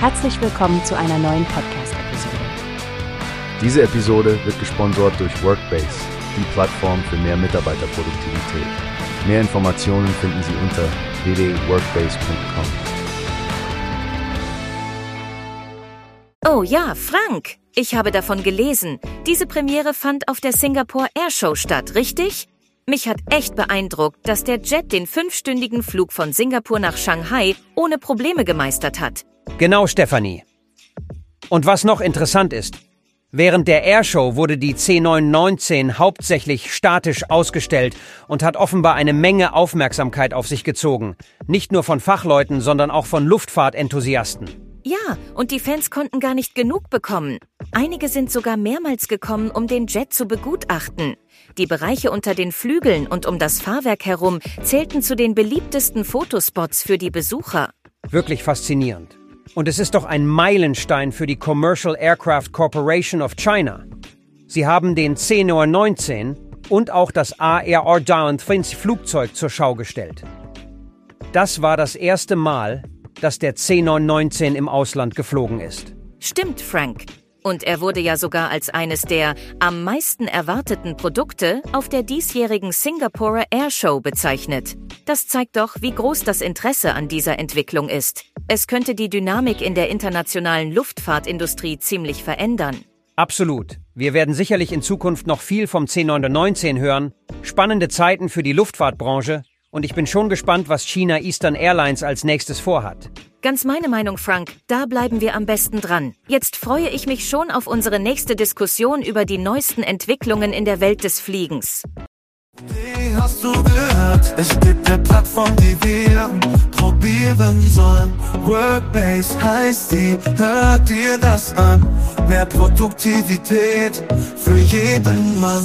Herzlich willkommen zu einer neuen Podcast-Episode. Diese Episode wird gesponsert durch Workbase, die Plattform für mehr Mitarbeiterproduktivität. Mehr Informationen finden Sie unter www.workbase.com. Oh ja, Frank, ich habe davon gelesen. Diese Premiere fand auf der Singapore Airshow statt, richtig? Mich hat echt beeindruckt, dass der Jet den fünfstündigen Flug von Singapur nach Shanghai ohne Probleme gemeistert hat. Genau, Stefanie. Und was noch interessant ist, während der Airshow wurde die C919 hauptsächlich statisch ausgestellt und hat offenbar eine Menge Aufmerksamkeit auf sich gezogen. Nicht nur von Fachleuten, sondern auch von Luftfahrtenthusiasten. Ja, und die Fans konnten gar nicht genug bekommen. Einige sind sogar mehrmals gekommen, um den Jet zu begutachten. Die Bereiche unter den Flügeln und um das Fahrwerk herum zählten zu den beliebtesten Fotospots für die Besucher. Wirklich faszinierend. Und es ist doch ein Meilenstein für die Commercial Aircraft Corporation of China. Sie haben den C-19 und auch das ARR Twins Flugzeug zur Schau gestellt. Das war das erste Mal, dass der C-919 im Ausland geflogen ist. Stimmt, Frank. Und er wurde ja sogar als eines der am meisten erwarteten Produkte auf der diesjährigen Singapore Airshow bezeichnet. Das zeigt doch, wie groß das Interesse an dieser Entwicklung ist. Es könnte die Dynamik in der internationalen Luftfahrtindustrie ziemlich verändern. Absolut. Wir werden sicherlich in Zukunft noch viel vom C919 hören. Spannende Zeiten für die Luftfahrtbranche. Und ich bin schon gespannt, was China Eastern Airlines als nächstes vorhat. Ganz meine Meinung, Frank. Da bleiben wir am besten dran. Jetzt freue ich mich schon auf unsere nächste Diskussion über die neuesten Entwicklungen in der Welt des Fliegens. Die hast du gehört? Es gibt eine Plattform, die wir probieren sollen. Workbase heißt die, hört dir das an. Mehr Produktivität für jeden Mann.